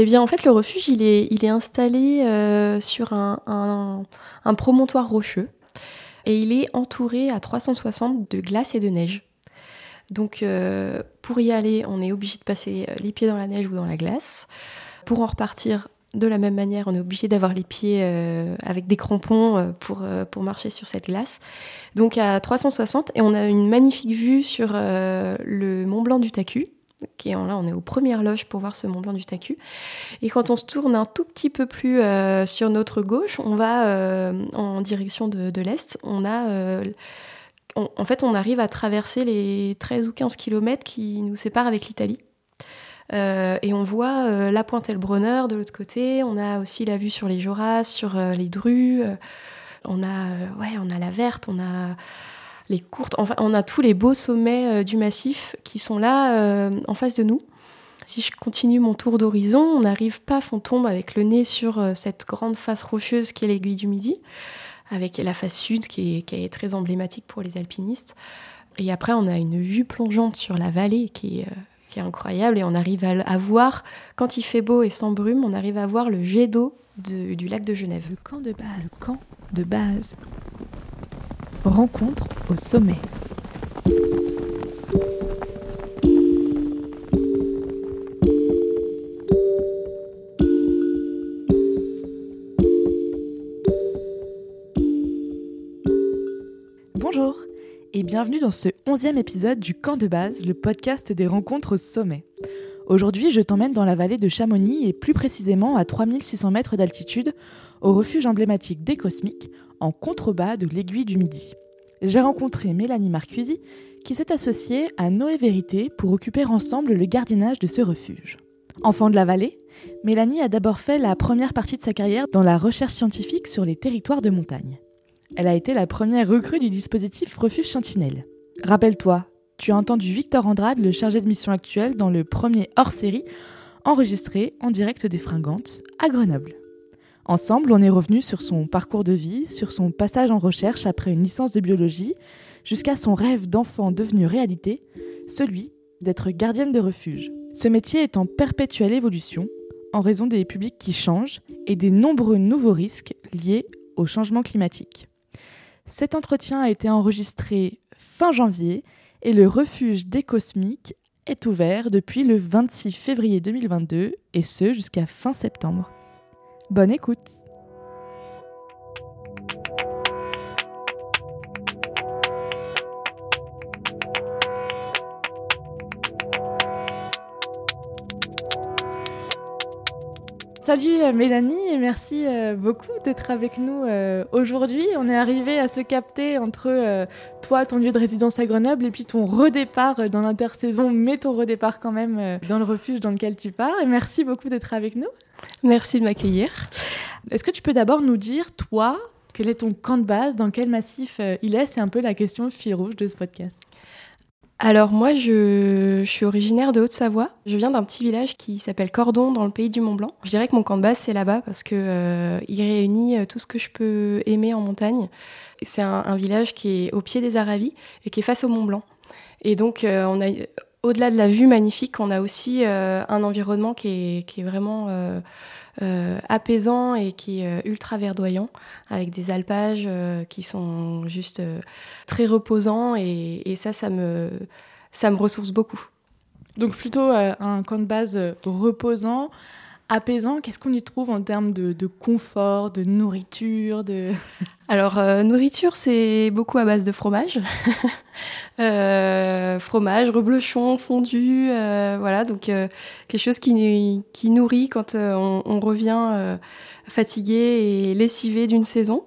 Eh bien, en fait, le refuge, il est, installé euh, sur un, promontoire rocheux et il est entouré à 360 de glace et de neige. Donc, euh, pour y aller, on est obligé de passer les pieds dans la neige ou dans la glace. Pour en repartir, de la même manière, on est obligé d'avoir les pieds euh, avec des crampons pour, pour marcher sur cette glace. Donc à 360, et on a une magnifique vue sur le Mont Blanc du Tacu, là, on est aux premières loges pour voir ce Mont Blanc du Tacu. Et quand on se tourne un tout petit peu plus euh, sur notre gauche, on va euh, en direction de, l'est. On a, euh, en fait, on arrive à traverser les 13 ou 15 km qui nous séparent avec l'Italie. et on voit la pointe Elbronner de l'autre côté. On a aussi la vue sur les Joras, sur les Drues. on a, ouais, on a la Verte. On a les courtes. Enfin, on a tous les beaux sommets euh, du massif qui sont là euh, en face de nous. Si je continue mon tour d'horizon, on n'arrive pas, on tombe avec le nez sur euh, cette grande face rocheuse qui est l'aiguille du Midi, avec la face sud qui est, très emblématique pour les alpinistes. Et après, on a une vue plongeante sur la vallée qui est, incroyable et on arrive à, voir, quand il fait beau et sans brume, on arrive à voir le jet d'eau du lac de Genève. Le camp de base. Le camp de base. Rencontre au sommet. Bonjour et bienvenue dans ce onzième épisode du Camp de base, le podcast des rencontres au sommet. Aujourd'hui, je t'emmène dans la vallée de Chamonix et plus précisément à 3600 mètres d'altitude, au refuge emblématique des Cosmiques, en contrebas de l'aiguille du Midi. J'ai rencontré Mélanie Marcusi, qui s'est associée à Noé Vérité pour occuper ensemble le gardiennage de ce refuge. Enfant de la vallée, Mélanie a d'abord fait la première partie de sa carrière dans la recherche scientifique sur les territoires de montagne. Elle a été la première recrue du dispositif Refuge Sentinelle. Rappelle-toi, tu as entendu Victor Andrade, le chargé de mission actuel, dans le premier hors-série, enregistré en direct des Fringantes, à Grenoble. Ensemble, on est revenu sur son parcours de vie, sur son passage en recherche après une licence de biologie, jusqu'à son rêve d'enfant devenu réalité, celui d'être gardienne de refuge. Ce métier est en perpétuelle évolution, en raison des publics qui changent et des nombreux nouveaux risques liés au changement climatique. Cet entretien a été enregistré fin janvier et le refuge des cosmiques est ouvert depuis le 26 février 2022 et ce jusqu'à fin septembre. Bonne écoute Salut euh, Mélanie et merci euh, beaucoup d'être avec nous euh, aujourd'hui. On est arrivé à se capter entre toi, ton lieu de résidence à Grenoble et puis ton redépart dans l'intersaison, mais ton redépart quand même dans le refuge dans lequel tu pars. Et merci beaucoup d'être avec nous. Merci de m'accueillir. Est-ce que tu peux d'abord nous dire, toi, quel est ton camp de base, dans quel massif il est? C'est un peu la question fil rouge de ce podcast alors moi, je, suis originaire de Haute-Savoie. Je viens d'un petit village qui s'appelle Cordon, dans le pays du Mont Blanc. Je dirais que mon camp de base, c'est là-bas parce qu'il euh, réunit euh, tout ce que je peux aimer en montagne. C'est un, village qui est au pied des Aravis et qui est face au Mont Blanc. Et donc, euh, on a, au-delà de la vue magnifique, on a aussi un environnement qui est, vraiment apaisant et qui est ultra verdoyant, avec des alpages qui sont juste très reposants. Et, ça, ça me ressource beaucoup. Donc plutôt un camp de base reposant, apaisant. Qu'est-ce qu'on y trouve en termes de, confort, de nourriture de... Alors, euh, nourriture, c'est beaucoup à base de fromage. euh, fromage, reblochon, fondu, euh, voilà, donc quelque chose qui, nourrit quand on, revient fatigué et lessivé d'une saison.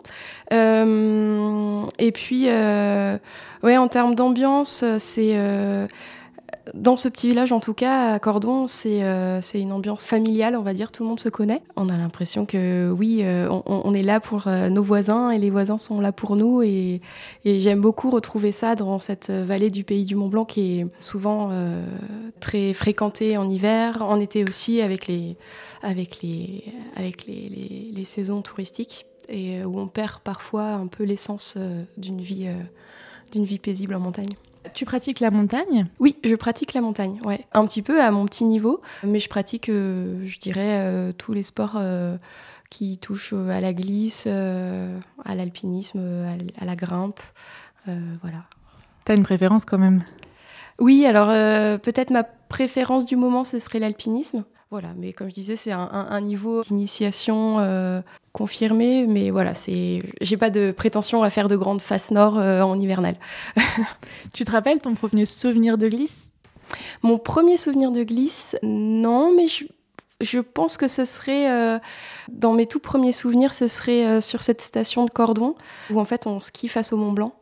et puis, ouais, en termes d'ambiance, c'est dans ce petit village, en tout cas, à Cordon, euh, c'est une ambiance familiale, on va dire. Tout le monde se connaît. On a l'impression que oui, euh, on, est là pour euh, nos voisins et les voisins sont là pour nous. Et, j'aime beaucoup retrouver ça dans cette vallée du pays du Mont Blanc qui est souvent très fréquentée en hiver, en été aussi, avec les, avec les, avec les, les saisons touristiques et où on perd parfois un peu l'essence d'une vie, d'une vie paisible en montagne. Tu pratiques la montagne? Oui, je pratique la montagne, ouais. Un petit peu à mon petit niveau, mais je pratique, je dirais, tous les sports qui touchent à la glisse, à l'alpinisme, à la grimpe, voilà. T'as une préférence quand même? Oui, alors peut-être ma préférence du moment, ce serait l'alpinisme. Voilà, mais comme je disais, c'est un, niveau d'initiation euh, confirmé, mais voilà, c'est, j'ai pas de prétention à faire de grandes faces nord euh, en hivernal. tu te rappelles ton premier souvenir de glisse? Mon premier souvenir de glisse, non, mais je, pense que ce serait, euh, dans mes tout premiers souvenirs, ce serait sur cette station de Cordon, où en fait on skie face au Mont Blanc.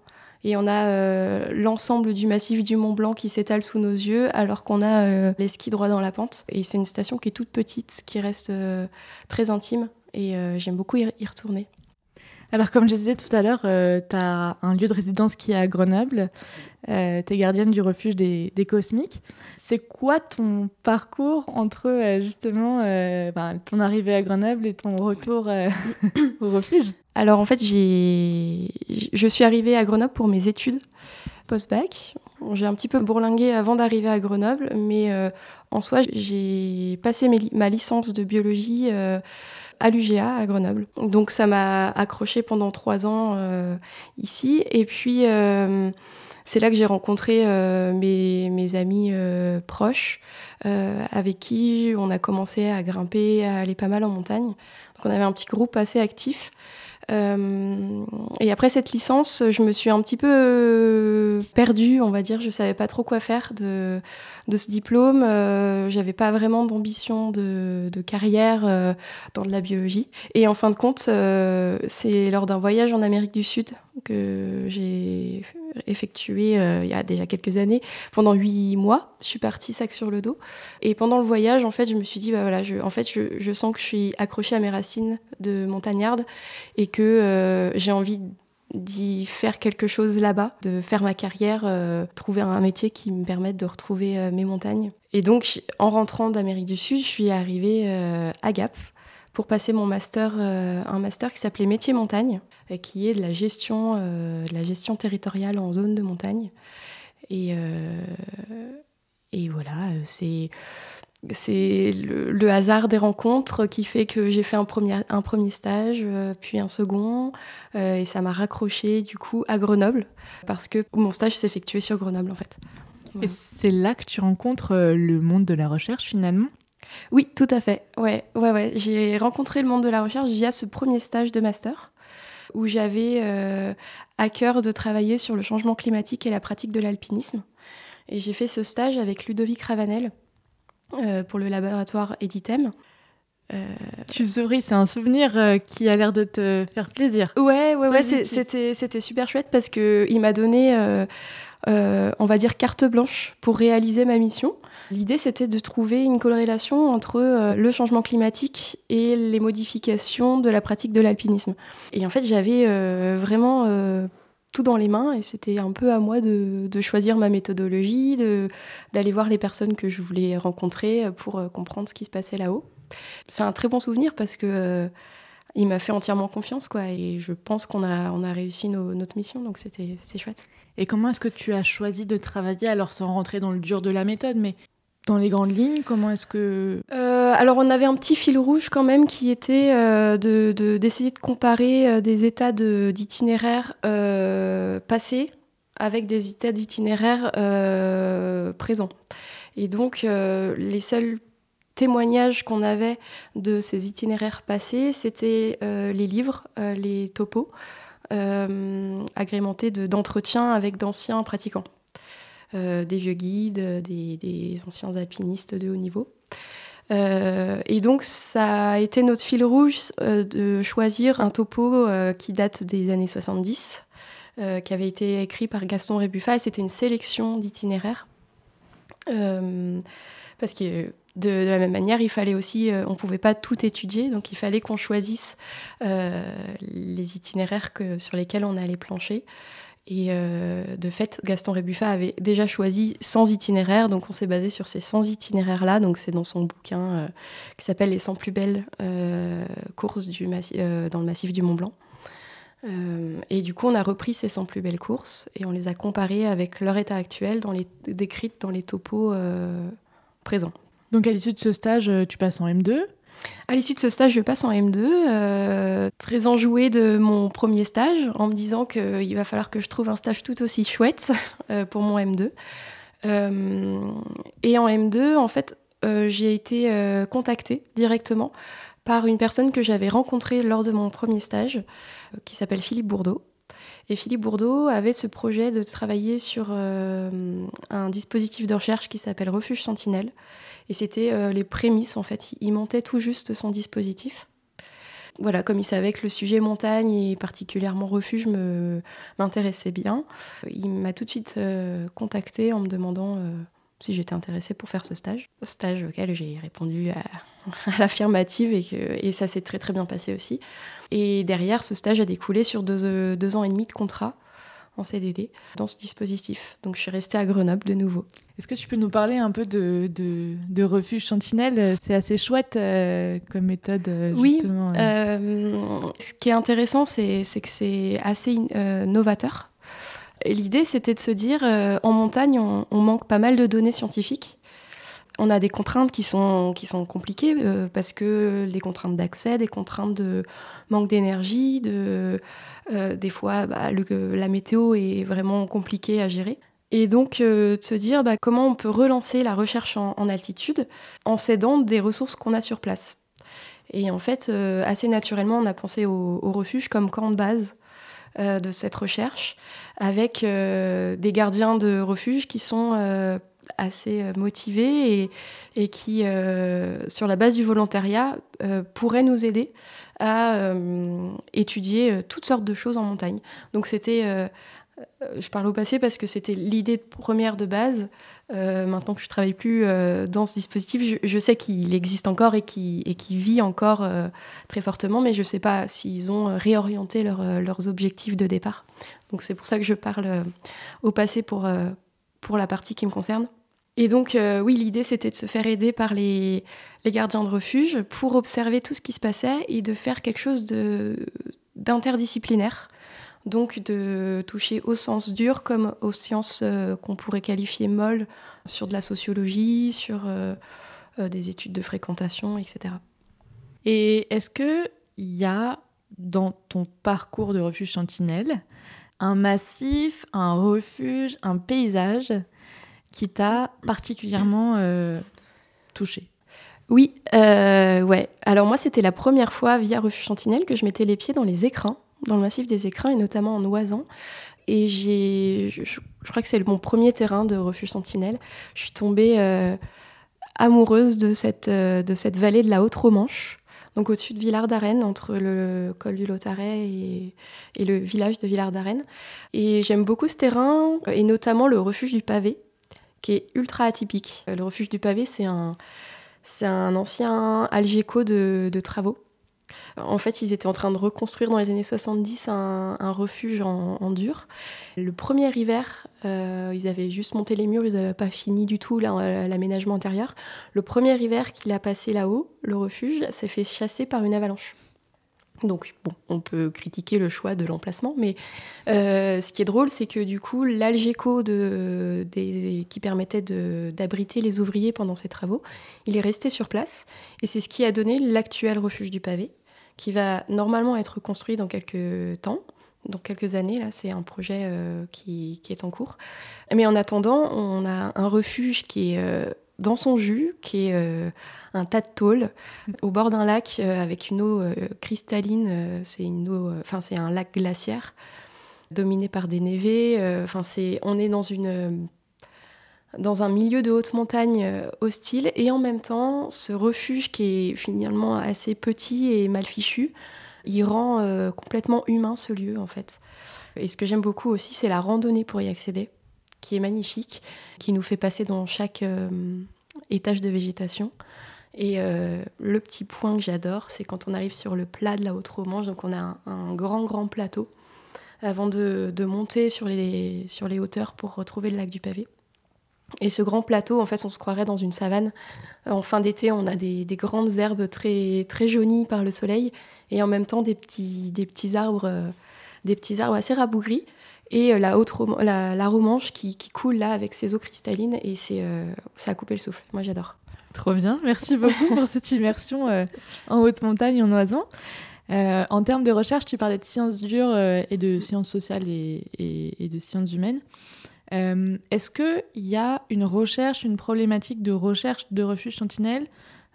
Et on a euh, l'ensemble du massif du Mont Blanc qui s'étale sous nos yeux, alors qu'on a euh, les skis droits dans la pente. Et c'est une station qui est toute petite, qui reste euh, très intime. Et j'aime beaucoup y, retourner. Alors, comme je disais tout à l'heure, tu as un lieu de résidence qui est à Grenoble. tu es gardienne du refuge des, Cosmiques. C'est quoi ton parcours entre justement ben, ton arrivée à Grenoble et ton retour au refuge? Alors en fait, je suis arrivée à Grenoble pour mes études post-bac. J'ai un petit peu bourlingué avant d'arriver à Grenoble, mais euh, en soi, j'ai passé ma licence de biologie euh, à l'UGA à Grenoble. Donc ça m'a accroché pendant trois ans euh, ici. Et puis c'est là que j'ai rencontré mes, mes, amis proches, avec qui on a commencé à grimper, à aller pas mal en montagne. Donc on avait un petit groupe assez actif. Euh, et après cette licence, je me suis un petit peu perdue, on va dire. Je savais pas trop quoi faire de ce diplôme. Euh, j'avais pas vraiment d'ambition de, carrière euh, dans de la biologie. Et en fin de compte, c'est lors d'un voyage en Amérique du Sud que j'ai effectué il y a déjà quelques années pendant huit mois. Je suis partie sac sur le dos. Et pendant le voyage, en fait, je me suis dit, bah voilà, je, en fait, je, sens que je suis accrochée à mes racines de montagnarde et que euh, j'ai envie d'y faire quelque chose là-bas, de faire ma carrière, euh, trouver un métier qui me permette de retrouver euh, mes montagnes. Et donc, en rentrant d'Amérique du Sud, je suis arrivée à Gap pour passer mon master, un master qui s'appelait Métier Montagne, qui est de la gestion, de la gestion territoriale en zone de montagne. Et, et voilà, c'est c'est le, hasard des rencontres qui fait que j'ai fait un premier, un premier stage, euh, puis un second, euh, et ça m'a raccroché du coup à Grenoble, parce que mon stage s'effectuait sur Grenoble en fait. Et c'est là que tu rencontres euh, le monde de la recherche finalement? Oui, tout à fait. Ouais, ouais, ouais. J'ai rencontré le monde de la recherche via ce premier stage de master, où j'avais à cœur de travailler sur le changement climatique et la pratique de l'alpinisme. Et j'ai fait ce stage avec Ludovic Ravanel, euh, pour le laboratoire Editem. Euh... Tu souris, c'est un souvenir euh, qui a l'air de te faire plaisir. Ouais, ouais, ouais, c'était, c'était super chouette parce qu'il m'a donné, euh, on va dire, carte blanche pour réaliser ma mission. L'idée, c'était de trouver une corrélation entre le changement climatique et les modifications de la pratique de l'alpinisme. Et en fait, j'avais vraiment tout dans les mains et c'était un peu à moi de, choisir ma méthodologie, d'aller voir les personnes que je voulais rencontrer pour euh, comprendre ce qui se passait là-haut. C'est un très bon souvenir parce que euh, il m'a fait entièrement confiance quoi et je pense qu'on a, on a réussi notre mission donc c'était chouette. Et comment est-ce que tu as choisi de travailler? Alors sans rentrer dans le dur de la méthode mais dans les grandes lignes, comment est-ce que... Euh, alors on avait un petit fil rouge quand même qui était euh, d'essayer de, comparer euh, des états d'itinéraires passés avec des états d'itinéraires présents. Et donc les seuls témoignages qu'on avait de ces itinéraires passés, c'était les livres, les topos, agrémentés d'entretiens avec d'anciens pratiquants. Euh, des vieux guides, des, anciens alpinistes de haut niveau. Euh, et donc, ça a été notre fil rouge euh, de choisir un topo qui date des années 70, qui avait été écrit par Gaston Rébuffat, et c'était une sélection d'itinéraires. parce que de, la même manière, il fallait aussi, on ne pouvait pas tout étudier, donc il fallait qu'on choisisse les itinéraires que, sur lesquels on allait plancher. Et euh, de fait, Gaston Rébuffat avait déjà choisi 100 itinéraires, donc on s'est basé sur ces 100 itinéraires-là. Donc c'est dans son bouquin euh, qui s'appelle Les 100 plus belles euh, courses dans le massif du Mont Blanc. et du coup, on a repris ces 100 plus belles courses et on les a comparées avec leur état actuel dans les, décrites dans les topos présents. Donc à l'issue de ce stage, tu passes en M2 à l'issue de ce stage, je passe en M2, euh, très enjouée de mon premier stage, en me disant qu'il va falloir que je trouve un stage tout aussi chouette euh, pour mon M2. Euh, et en M2, en fait, j'ai été contactée directement par une personne que j'avais rencontrée lors de mon premier stage, qui s'appelle Philippe Bourdeau. Et Philippe Bourdeau avait ce projet de travailler sur un dispositif de recherche qui s'appelle Refuge Sentinelle, et c'était euh, les prémices, en fait. Il montait tout juste son dispositif. Voilà, comme il savait que le sujet montagne et particulièrement refuge m'intéressait bien, il m'a tout de suite euh, contacté en me demandant euh, si j'étais intéressée pour faire ce stage. Stage auquel j'ai répondu à, l'affirmative et, et ça s'est très très bien passé aussi. Et derrière, ce stage a découlé sur deux, deux ans et demi de contrat en CDD dans ce dispositif. Donc je suis restée à Grenoble de nouveau. Est-ce que tu peux nous parler un peu de, de, refuge Sentinelle? C'est assez chouette euh, comme méthode, euh, justement. Oui, euh. ce qui est intéressant, c'est que c'est assez novateur. L'idée, c'était de se dire, en montagne, on, on, manque pas mal de données scientifiques. On a des contraintes qui sont, qui sont compliquées parce que les contraintes d'accès, des contraintes de manque d'énergie, euh, des fois, bah, la météo est vraiment compliquée à gérer. Et donc, euh, de se dire bah, comment on peut relancer la recherche en, altitude en s'aidant des ressources qu'on a sur place. Et en fait, euh, assez naturellement, on a pensé au, refuge comme camp de base de cette recherche, avec des gardiens de refuge qui sont assez motivés et qui, sur la base du volontariat, pourraient nous aider à euh, étudier euh, toutes sortes de choses en montagne. Donc c'était, euh, je parle au passé parce que c'était l'idée première de base. maintenant que je travaille plus dans ce dispositif, je, sais qu'il existe encore et qui et qui vit encore très fortement, mais je ne sais pas s'ils ont réorienté leurs objectifs de départ. Donc c'est pour ça que je parle au passé pour, pour la partie qui me concerne. Et donc, euh, oui, l'idée, c'était de se faire aider par les, gardiens de refuge pour observer tout ce qui se passait et de faire quelque chose d'interdisciplinaire. Donc, de toucher au sens dur comme aux sciences euh, qu'on pourrait qualifier molles, sur de la sociologie, sur euh, des études de fréquentation, etc. Et est-ce qu'il y a dans ton parcours de refuge sentinelle un massif, un refuge, un paysage qui t'a particulièrement euh, touché Oui, euh, ouais. Alors moi, c'était la première fois via Refuge Sentinelle que je mettais les pieds dans les écrins, dans le massif des écrins et notamment en Oisan. Et j'ai, je, crois que c'est mon premier terrain de Refuge Sentinelle. Je suis tombée euh, amoureuse de cette, de cette vallée de la Haute-Romanche donc au-dessus de Villard-d'Arène, entre le col du Lotaret et, et, le village de Villard-d'Arène. Et j'aime beaucoup ce terrain, et notamment le refuge du pavé, qui est ultra atypique. Euh, le refuge du pavé, c'est un, c'est un ancien algéco de, travaux. En fait, ils étaient en train de reconstruire dans les années 70 un, refuge en, dur. Le premier hiver, euh, ils avaient juste monté les murs, ils n'avaient pas fini du tout l'aménagement intérieur. Le premier hiver qu'il a passé là-haut, le refuge s'est fait chasser par une avalanche. Donc, on peut critiquer le choix de l'emplacement, mais euh, ce qui est drôle, c'est que du coup, l'Algeco qui permettait d'abriter les ouvriers pendant ces travaux, il est resté sur place, et c'est ce qui a donné l'actuel refuge du pavé, qui va normalement être construit dans quelques temps, dans quelques années. Là, c'est un projet euh, qui, est en cours. Mais en attendant, on a un refuge qui est euh, dans son jus, qui est euh, un tas de tôle au bord d'un lac euh, avec une eau euh, cristalline. c'est une eau, enfin c'est un lac glaciaire dominé par des névés. Enfin c'est, on est dans une dans un milieu de haute montagne hostile et en même temps ce refuge qui est finalement assez petit et mal fichu, il rend complètement humain ce lieu en fait. Et ce que j'aime beaucoup aussi, c'est la randonnée pour y accéder qui est magnifique, qui nous fait passer dans chaque euh, étage de végétation. Et euh, le petit point que j'adore, c'est quand on arrive sur le plat de la Haute-Romanche, donc on a un, grand, grand plateau, avant de, monter sur les, sur les hauteurs pour retrouver le lac du Pavé. Et ce grand plateau, en fait, on se croirait dans une savane. En fin d'été, on a des, grandes herbes très, très jaunies par le soleil, et en même temps des petits, des petits arbres. Euh, des petits arbres assez rabougris et la, haute la, la, romanche qui, coule là avec ses eaux cristallines et c'est ça a coupé le souffle. Moi j'adore. Trop bien, merci beaucoup pour cette immersion en haute montagne en oiseau. en termes de recherche, tu parlais de sciences dures et de sciences sociales et, et, et de sciences humaines. Euh, est-ce qu'il y a une recherche, une problématique de recherche de refuge sentinelle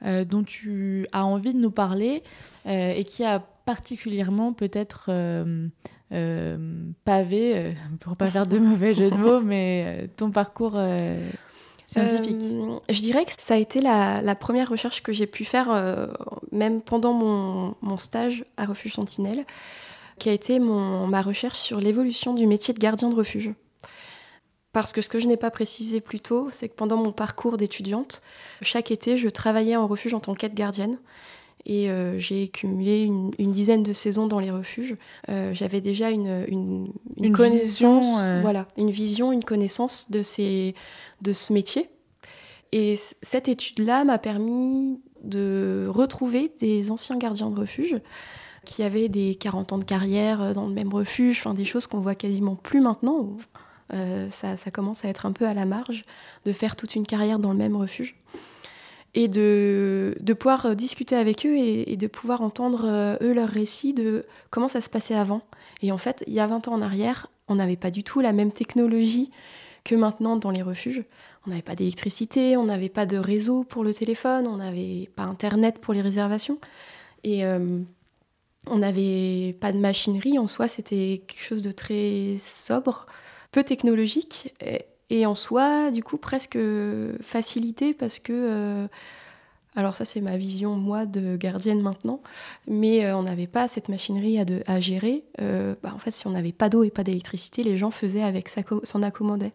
euh, dont tu as envie de nous parler euh, et qui a particulièrement peut-être pavé, pour pas faire de mauvais jeu de mots, mais ton parcours scientifique Je dirais que ça a été la, première recherche que j'ai pu faire, même pendant mon, mon, stage à Refuge Sentinelle, qui a été mon, ma recherche sur l'évolution du métier de gardien de refuge. Parce que ce que je n'ai pas précisé plus tôt, c'est que pendant mon parcours d'étudiante, chaque été, je travaillais en refuge en tant qu'aide gardienne. Et euh, j'ai cumulé une, dizaine de saisons dans les refuges. Euh, j'avais déjà une, une, connaissance, vision, euh. voilà, une vision, une connaissance de, ces, de ce métier. Et cette étude-là m'a permis de retrouver des anciens gardiens de refuge qui avaient des 40 ans de carrière dans le même refuge, enfin des choses qu'on voit quasiment plus maintenant. Ça, commence à être un peu à la marge de faire toute une carrière dans le même refuge. Et de, pouvoir euh, discuter avec eux et, de pouvoir entendre euh, eux leur récit de comment ça se passait avant. Et en fait, il y a 20 ans en arrière, on n'avait pas du tout la même technologie que maintenant dans les refuges. On n'avait pas d'électricité, on n'avait pas de réseau pour le téléphone, on n'avait pas Internet pour les réservations. Et on n'avait pas de machinerie en soi, c'était quelque chose de très sobre peu technologique en soi, du coup, presque facilité parce que. Euh, alors, ça, c'est ma vision, moi, de gardienne maintenant, mais euh, on n'avait pas cette machinerie à, à gérer. Euh, bah, en fait, si on n'avait pas d'eau et pas d'électricité, les gens faisaient avec, s'en accommodaient.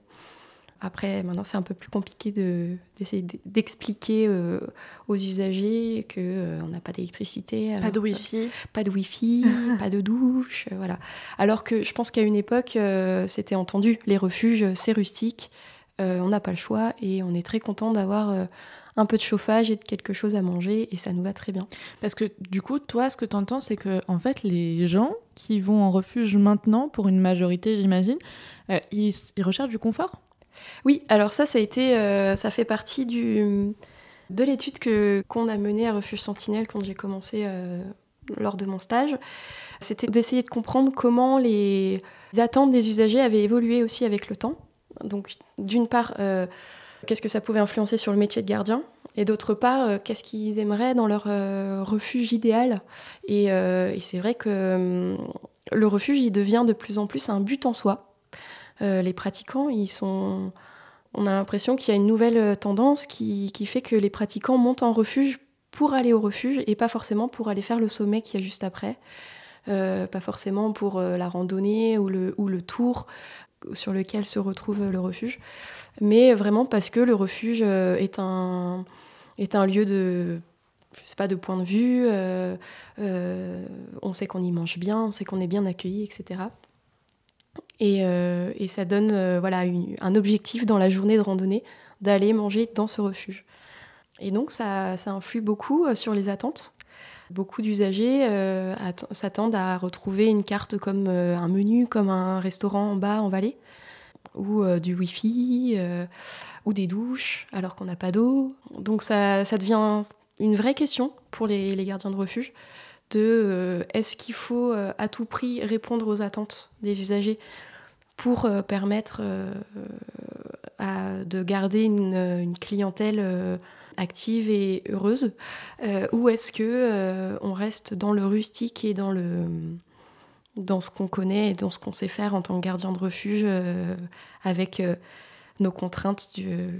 Après, maintenant, c'est un peu plus compliqué d'essayer d'expliquer euh, aux usagers qu'on euh, n'a pas d'électricité. Pas de Wi-Fi. Pas de Wi-Fi, pas de douche, euh, voilà. Alors que je pense qu'à une époque, c'était entendu. Les refuges, c'est rustique, on n'a pas le choix et on est très content d'avoir un peu de chauffage et de quelque chose à manger et ça nous va très bien. Parce que du coup, toi, ce que tu entends, c'est que en fait, les gens qui vont en refuge maintenant, pour une majorité, j'imagine, ils recherchent du confort? Oui, alors ça, ça a été, euh, ça fait partie de l'étude que qu'on a menée à Refuge Sentinelle quand j'ai commencé euh, lors de mon stage. C'était d'essayer de comprendre comment les attentes des usagers avaient évolué aussi avec le temps. Donc, d'une part, euh, qu'est-ce que ça pouvait influencer sur le métier de gardien? Et d'autre part, qu'est-ce qu'ils aimeraient dans leur refuge idéal? Et, et c'est vrai que le refuge, il devient de plus en plus un but en soi. Euh, les pratiquants, ils sont... on a l'impression qu'il y a une nouvelle euh, tendance qui, fait que les pratiquants montent en refuge pour aller au refuge et pas forcément pour aller faire le sommet qui y a juste après. Euh, pas forcément pour la randonnée ou le, ou le tour sur lequel se retrouve le refuge, mais vraiment parce que le refuge est, un, est un lieu de, je sais pas, de point de vue, on sait qu'on y mange bien, on sait qu'on est bien accueilli, etc. Euh, et, ça donne euh, voilà, un objectif dans la journée de randonnée d'aller manger dans ce refuge. Et donc ça, influe beaucoup euh, sur les attentes. Beaucoup d'usagers s'attendent à retrouver une carte comme un menu, comme un restaurant en bas en vallée, ou du Wi-Fi, ou des douches, alors qu'on n'a pas d'eau. Donc ça, devient une vraie question pour les gardiens de refuge de est-ce qu'il faut à tout prix répondre aux attentes des usagers pour euh, permettre euh, de garder une, clientèle euh, active et heureuse Ou est-ce que on reste dans le rustique et dans, le, dans ce qu'on connaît et dans ce qu'on sait faire en tant que gardien de refuge avec nos contraintes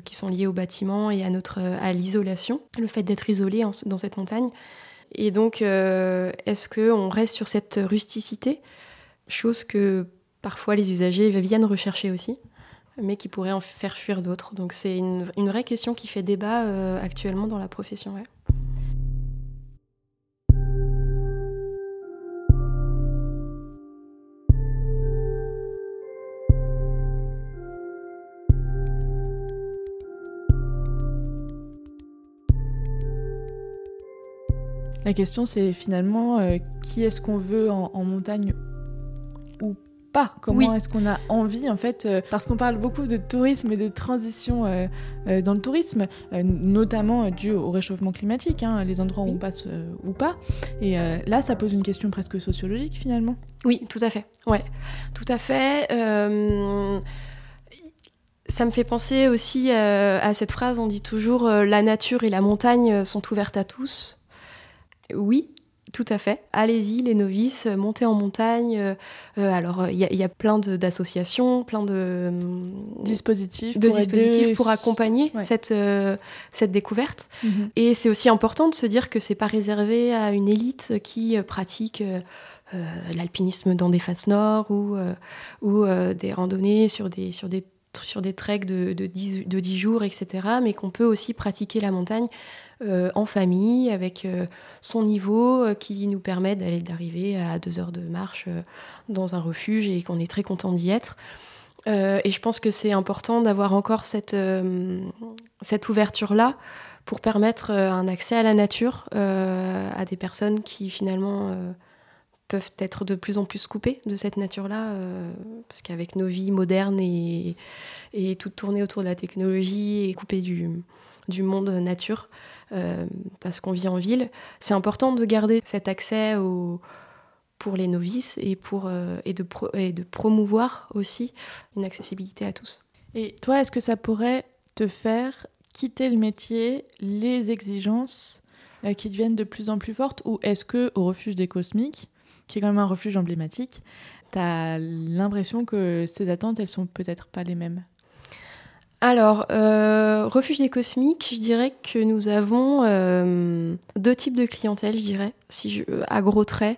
qui sont liées au bâtiment et à, notre, à l'isolation, le fait d'être isolé dans cette montagne. Et donc, est-ce qu'on reste sur cette rusticité? Chose que parfois les usagers viennent rechercher aussi, mais qui pourraient en faire fuir d'autres. Donc c'est une, vraie question qui fait débat euh, actuellement dans la profession. La question, c'est finalement euh, qui est-ce qu'on veut en montagne ou pas Comment est-ce qu'on a envie, en fait, euh, parce qu'on parle beaucoup de tourisme et de transition euh, euh, dans le tourisme, notamment dû au réchauffement climatique, hein, les endroits où on passe ou pas. Et là, ça pose une question presque sociologique finalement. Oui, tout à fait. Ouais, tout à fait. Ça me fait penser aussi à cette phrase, on dit toujours la nature et la montagne sont ouvertes à tous. Oui, tout à fait. Allez-y, les novices, montez en montagne. Euh, euh, alors, il y, a plein d'associations, plein de dispositifs, de pour, dispositifs pour accompagner cette, euh, cette découverte. Mhm. Et c'est aussi important de se dire que c'est pas réservé à une élite qui pratique l'alpinisme dans des faces nord ou, ou des randonnées sur des, sur des, sur des treks de, de, 10, de 10 jours, etc. Mais qu'on peut aussi pratiquer la montagne euh, en famille, avec euh, son niveau euh, qui nous permet d'aller d'arriver à deux heures de marche dans un refuge et qu'on est très content d'y être. et je pense que c'est important d'avoir encore cette, cette ouverture-là pour permettre un accès à la nature à des personnes qui finalement peuvent être de plus en plus coupées de cette nature-là, parce qu'avec nos vies modernes et, et toutes tournées autour de la technologie et coupées du, du monde nature, euh, parce qu'on vit en ville, c'est important de garder cet accès pour les novices euh, et de promouvoir aussi une accessibilité à tous. Et toi, est-ce que ça pourrait te faire quitter le métier, les exigences euh, qui deviennent de plus en plus fortes, ou est-ce que au refuge des cosmiques, qui est quand même un refuge emblématique, tu as l'impression que ces attentes, elles sont peut-être pas les mêmes? Alors, euh, Refuge des Cosmiques, je dirais que nous avons euh, deux types de clientèle, je dirais, si je, à gros traits.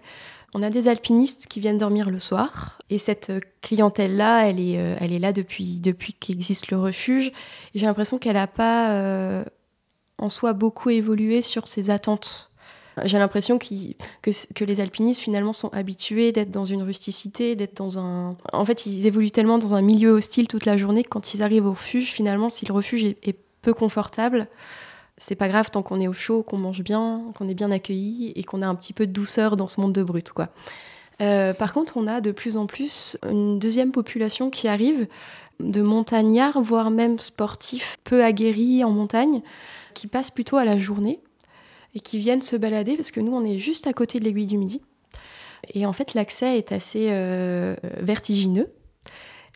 On a des alpinistes qui viennent dormir le soir, et cette clientèle-là, elle est, euh, elle est là depuis, depuis qu'existe le refuge. J'ai l'impression qu'elle n'a pas en soi beaucoup évolué sur ses attentes j'ai l'impression que, les alpinistes finalement sont habitués d'être dans une rusticité, d'être dans un... En fait, ils évoluent tellement dans un milieu hostile toute la journée que quand ils arrivent au refuge, finalement, si le refuge est, peu confortable, c'est pas grave tant qu'on est au chaud, qu'on mange bien, qu'on est bien accueilli et qu'on a un petit peu de douceur dans ce monde de brut, quoi. Euh, par contre, on a de plus en plus une deuxième population qui arrive de montagnards, voire même sportifs peu aguerris en montagne, qui passent plutôt à la journée et qui viennent se balader parce que nous, on est juste à côté de l'aiguille du Midi. Et en fait, l'accès est assez euh, vertigineux,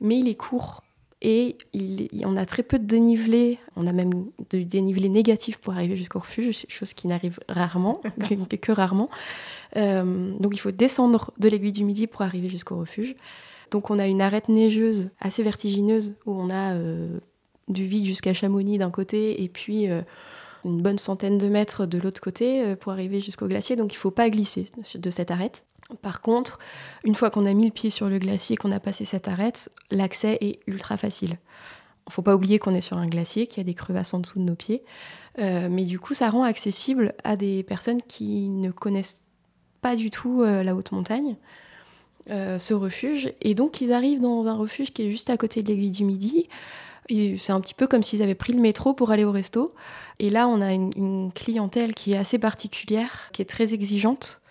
mais il est court. Et il, on a très peu de dénivelé, on a même de dénivelé négatif pour arriver jusqu'au refuge, chose qui n'arrive rarement, que rarement. Euh, donc il faut descendre de l'aiguille du Midi pour arriver jusqu'au refuge. Donc on a une arête neigeuse assez vertigineuse où on a euh, du vide jusqu'à Chamonix d'un côté et puis une bonne centaine de mètres de l'autre côté euh, pour arriver jusqu'au glacier, donc il ne faut pas glisser de cette arête. Par contre, une fois qu'on a mis le pied sur le glacier, qu'on a passé cette arête, l'accès est ultra facile. Il ne faut pas oublier qu'on est sur un glacier, qu'il y a des crevasses en dessous de nos pieds. Euh, mais du coup, ça rend accessible à des personnes qui ne connaissent pas du tout euh, la haute montagne, ce refuge. Et donc, ils arrivent dans un refuge qui est juste à côté de l'aiguille du Midi. C'est un petit peu comme s'ils avaient pris le métro pour aller au resto. Et là, on a une, clientèle qui est assez particulière, qui est très exigeante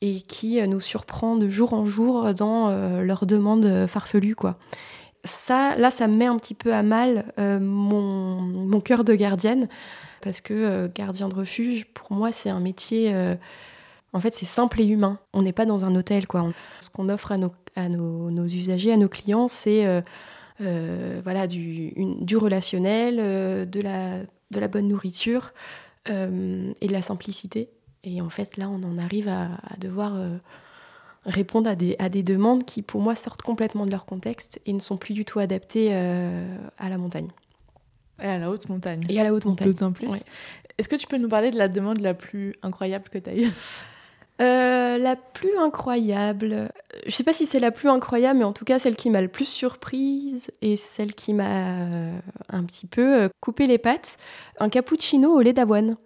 et qui euh, nous surprend de jour en jour dans euh, leurs demandes farfelues. Quoi. Ça, là, ça me met un petit peu à mal euh, mon, cœur de gardienne, parce que gardien de refuge, pour moi, c'est un métier... en fait, c'est simple et humain. On n'est pas dans un hôtel, quoi. Ce qu'on offre à nos, usagers, à nos clients, c'est voilà, du, du relationnel, de la de la bonne nourriture euh, et de la simplicité. Et en fait, là, on en arrive à, devoir euh, répondre à des, à des demandes qui, pour moi, sortent complètement de leur contexte et ne sont plus du tout adaptées euh, à la montagne. Et à la haute montagne. Et à la haute montagne. D'autant plus. Est-ce que tu peux nous parler de la demande la plus incroyable que tu as eue? Euh, la plus incroyable, je sais pas si c'est la plus incroyable, mais en tout cas celle qui m'a le plus surprise et celle qui m'a euh, un petit peu euh, coupé les pattes, un cappuccino au lait d'avoine.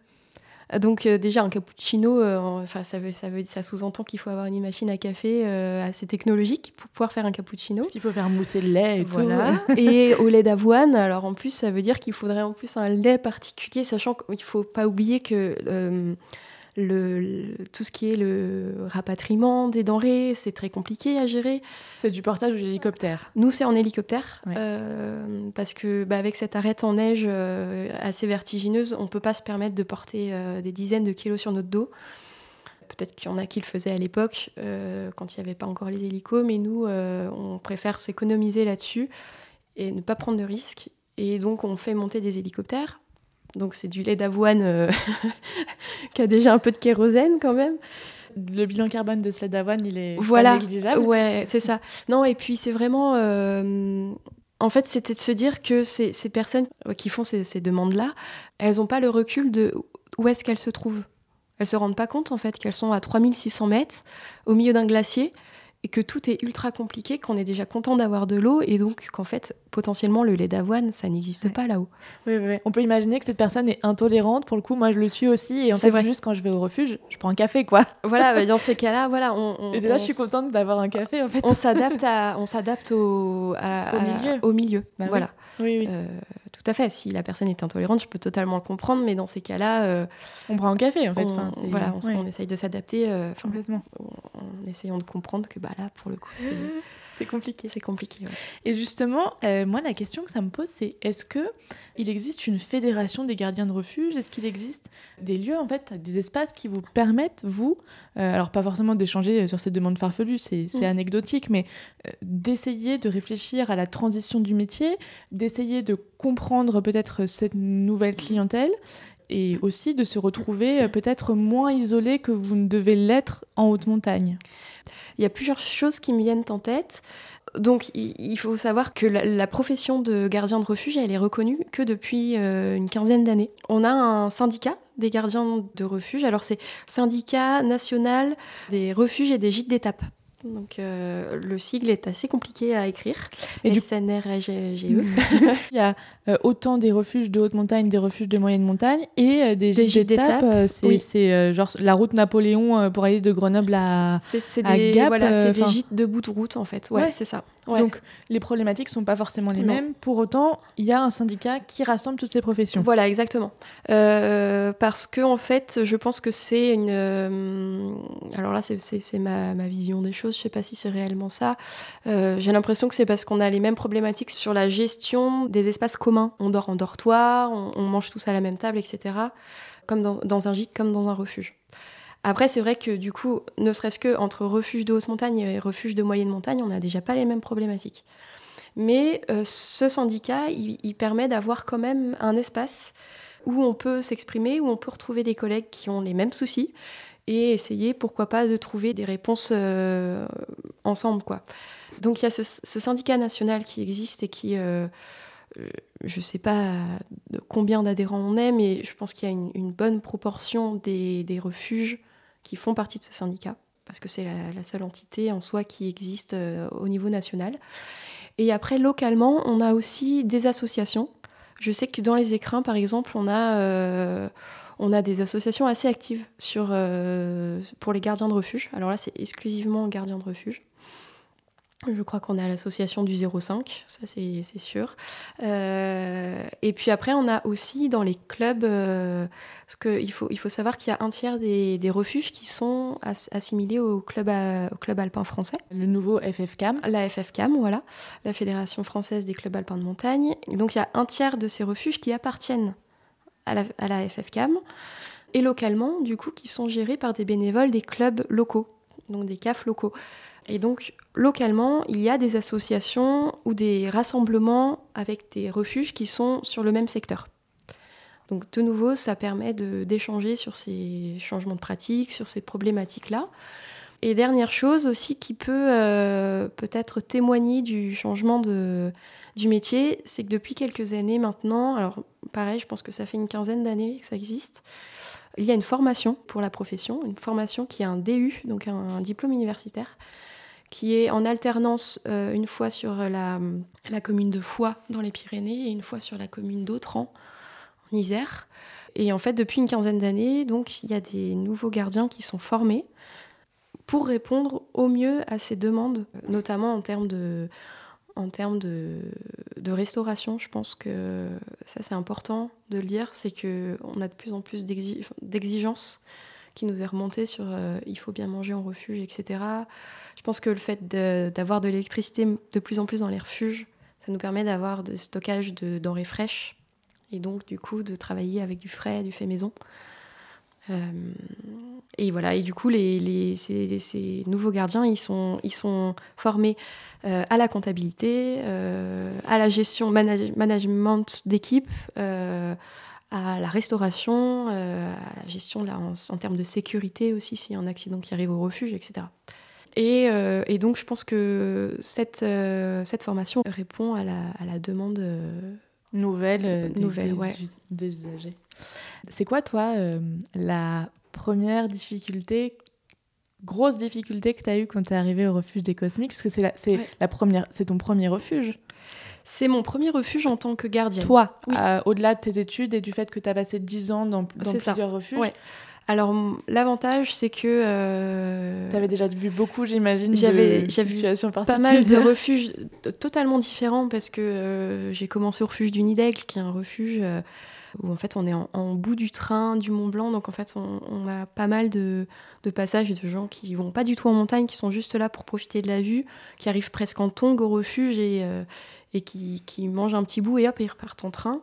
Donc déjà un cappuccino, enfin ça veut, ça veut, ça sous-entend qu'il faut avoir une machine à café assez technologique pour pouvoir faire un cappuccino. Parce qu'il faut faire mousser le lait et voilà. et au lait d'avoine, alors en plus ça veut dire qu'il faudrait en plus un lait particulier, sachant qu'il faut pas oublier que le, tout ce qui est le rapatriement des denrées, c'est très compliqué à gérer. C'est du portage ou l'hélicoptère Nous, c'est en hélicoptère, euh, parce que bah, avec cette arête en neige euh, assez vertigineuse, on ne peut pas se permettre de porter euh, des dizaines de kilos sur notre dos. Peut-être qu'il y en a qui le faisaient à l'époque, quand il n'y avait pas encore les hélicos, mais nous, on préfère s'économiser là-dessus et ne pas prendre de risques. Et donc, on fait monter des hélicoptères donc c'est du lait d'avoine euh, qui a déjà un peu de kérosène quand même. Le bilan carbone de ce lait d'avoine, il est voilà. pas négligeable. Ouais, c'est ça. Non, et puis c'est vraiment... Euh, en fait, c'était de se dire que ces, personnes qui font ces, ces demandes-là, elles n'ont pas le recul de où est-ce qu'elles se trouvent. Elles se rendent pas compte en fait qu'elles sont à 3600 mètres au milieu d'un glacier et que tout est ultra compliqué, qu'on est déjà content d'avoir de l'eau et donc qu'en fait, potentiellement, le lait d'avoine, ça n'existe pas là-haut. Oui, oui, on peut imaginer que cette personne est intolérante. Pour le coup, moi, je le suis aussi. Et en fait, vrai. juste quand je vais au refuge, je prends un café, quoi. Voilà, bah, dans ces cas-là, voilà. On, et déjà, je suis contente d'avoir un café, en fait. On s'adapte, on s'adapte au, au milieu. Au milieu. Bah voilà. Oui, oui. Euh, tout à fait. Si la personne est intolérante, je peux totalement le comprendre, mais dans ces cas-là, euh, on prend un café en fait. On, voilà, on, essaye de s'adapter euh, complètement en, essayant de comprendre que bah là, pour le coup, c'est compliqué. C'est compliqué. Et justement, euh, moi, la question que ça me pose, c'est est-ce que il existe une fédération des gardiens de refuge? Est-ce qu'il existe des lieux, en fait, des espaces qui vous permettent, vous, alors pas forcément d'échanger sur ces demandes farfelues, c'est mm. anecdotique, mais d'essayer de réfléchir à la transition du métier, d'essayer de comprendre peut-être cette nouvelle clientèle et aussi de se retrouver euh, peut-être moins isolé que vous ne devez l'être en haute montagne. Il y a plusieurs choses qui me viennent en tête. Donc, il faut savoir que la, profession de gardien de refuge, elle est reconnue que depuis euh, une quinzaine d'années. On a un syndicat des gardiens de refuge. Alors, c'est syndicat national des refuges et des gîtes d'étape. Donc euh, le sigle est assez compliqué à écrire. Et du... SNRGE. Il y a autant des refuges de haute montagne, des refuges de moyenne montagne et euh, des, gîtes d'étape. c'est genre la route Napoléon pour aller de Grenoble à, c'est, des, Gap. Voilà, c'est des gîtes de bout de route en fait. Ouais, c'est ça. Donc les problématiques sont pas forcément les mêmes. Pour autant, il y a un syndicat qui rassemble toutes ces professions. Voilà, exactement. parce que en fait, je pense que c'est une. alors là, c'est, ma, ma vision des choses je ne sais pas si c'est réellement ça. Euh, j'ai l'impression que c'est parce qu'on a les mêmes problématiques sur la gestion des espaces communs. On dort en dortoir, on, mange tous à la même table, etc. Comme dans, un gîte, comme dans un refuge. Après, c'est vrai que du coup, ne serait-ce que entre refuge de haute montagne et refuge de moyenne montagne, on n'a déjà pas les mêmes problématiques. Mais euh, ce syndicat, il permet d'avoir quand même un espace où on peut s'exprimer, où on peut retrouver des collègues qui ont les mêmes soucis, et essayer, pourquoi pas, de trouver des réponses euh, ensemble. Donc il y a ce, syndicat national qui existe et qui, euh, je ne sais pas combien d'adhérents on est, mais je pense qu'il y a une, bonne proportion des, refuges qui font partie de ce syndicat, parce que c'est la, seule entité en soi qui existe au niveau national. Et après, localement, on a aussi des associations. Je sais que dans les écrins, par exemple, on a des associations assez actives sur, euh, pour les gardiens de refuge. Alors là, c'est exclusivement gardiens de refuge. Je crois qu'on a l'association du 05, ça c'est sûr. Euh, et puis après, on a aussi dans les clubs, euh, parce qu'il faut, il faut savoir qu'il y a un tiers des, refuges qui sont assimilés au club, au club alpin français. Le nouveau FFCAM. La FFCAM, voilà, la Fédération française des clubs alpins de montagne. donc il y a un tiers de ces refuges qui appartiennent à la, FFCAM, et localement, du coup, qui sont gérés par des bénévoles des clubs locaux, donc des CAF locaux. Et donc, localement, il y a des associations ou des rassemblements avec des refuges qui sont sur le même secteur. Donc, de nouveau, ça permet d'échanger sur ces changements de pratiques, sur ces problématiques-là. Et dernière chose aussi qui peut euh, peut-être témoigner du changement du métier, c'est que depuis quelques années maintenant, alors pareil, je pense que ça fait une quinzaine d'années que ça existe, il y a une formation pour la profession, une formation qui est un DU, donc un, diplôme universitaire, qui est en alternance euh, une fois sur la, la, commune de Foix dans les Pyrénées et une fois sur la commune d'Autran en Isère. Et en fait, depuis une quinzaine d'années, donc il y a des nouveaux gardiens qui sont formés pour répondre au mieux à ces demandes, notamment en termes de en termes de, restauration, je pense que ça c'est important de le dire, c'est qu'on a de plus en plus d'exigences qui nous est remonté sur il faut bien manger en refuge, etc. Je pense que le fait d'avoir de, l'électricité de plus en plus dans les refuges, ça nous permet d'avoir de stockage de denrées fraîches et donc du coup de travailler avec du frais, du fait maison. Euh, et voilà, et du coup, les, ces, nouveaux gardiens, ils sont, ils sont formés euh, à la comptabilité, euh, à la gestion, management d'équipe, à la restauration, à la gestion en, termes de sécurité aussi, s'il y a un accident qui arrive au refuge, etc. Et, et donc, je pense que cette, cette formation répond à la, à la demande nouvelle des, nouvelle, des usagers. C'est quoi, toi, euh, la première difficulté, grosse difficulté que tu as eue quand tu es arrivé au refuge des Cosmiques? Parce que c'est la, c'est la première, c'est ton premier refuge. C'est mon premier refuge en tant que gardienne. Toi, euh, au-delà de tes études et du fait que tu as passé 10 ans dans, dans plusieurs refuges. Alors, l'avantage, c'est que. Euh... Tu avais déjà vu beaucoup, j'imagine, j'avais, situations Pas mal de refuges totalement différents parce que euh, j'ai commencé au refuge du Nidec, qui est un refuge où en fait on est en, bout du train du Mont Blanc, donc en fait on, a pas mal de, passages de gens qui vont pas du tout en montagne, qui sont juste là pour profiter de la vue, qui arrivent presque en tongue au refuge et, euh, et qui, mangent un petit bout et hop, ils repartent en train.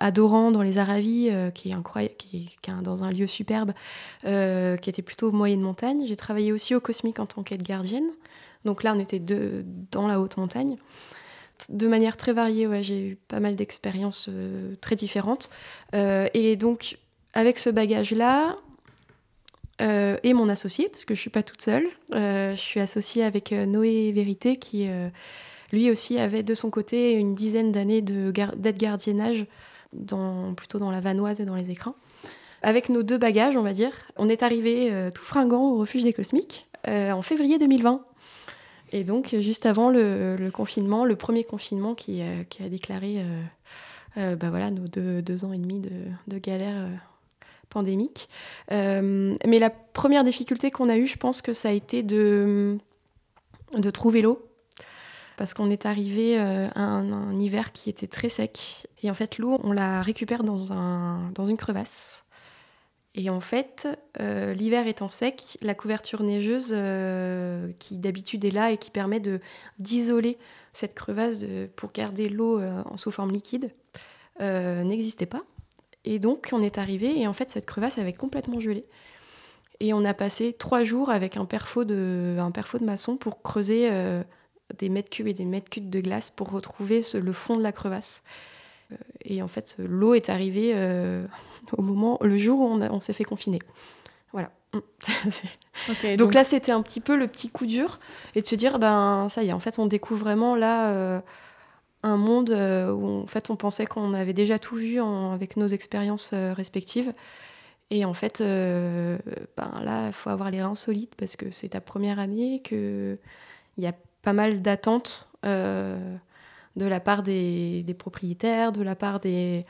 Adorant dans les Aravis, euh, qui est incroyable, qui est, dans un lieu superbe, euh, qui était plutôt moyenne montagne. J'ai travaillé aussi au Cosmique en tant qu'aide gardienne. Donc là, on était dans la haute montagne de manière très variée. Ouais, j'ai eu pas mal d'expériences très différentes. Et donc, avec ce bagage-là, euh, et mon associé, parce que je suis pas toute seule, je suis associée avec Noé Vérité, qui lui aussi avait de son côté une dizaine d'années d'aide gardiennage, plutôt dans la Vanoise et dans les écrins. Avec nos deux bagages, on va dire, on est arrivé tout fringant au refuge des Cosmiques en février 2020. Et donc, juste avant le, confinement, le premier confinement qui, euh, a déclaré euh, euh, bah voilà, nos deux, ans et demi de, galère pandémique. mais la première difficulté qu'on a eue, je pense que ça a été de, de trouver l'eau. Parce qu'on est arrivé à un, hiver qui était très sec. Et en fait, l'eau, on la récupère dans, un, dans une crevasse. Et en fait, euh, l'hiver étant sec, la couverture neigeuse euh, qui d'habitude est là et qui permet d'isoler cette crevasse pour garder l'eau euh, en sous forme liquide n'existait pas. Et donc on est arrivé et en fait cette crevasse avait complètement gelé. Et on a passé trois jours avec un perfo de, un perfo de maçon pour creuser des mètres cubes et des mètres cubes de glace pour retrouver le fond de la crevasse. Et en fait, l'eau est arrivée au moment, le jour où on, s'est fait confiner. Voilà. donc, là, c'était un petit peu le petit coup dur et de se dire, ben ça y est, en fait, on découvre vraiment là euh, un monde euh, où en fait on pensait qu'on avait déjà tout vu avec nos expériences euh, respectives. Et en fait, ben là, il faut avoir les reins solides parce que c'est ta première année, qu'il y a pas mal d'attentes de la part des, propriétaires, de la part des,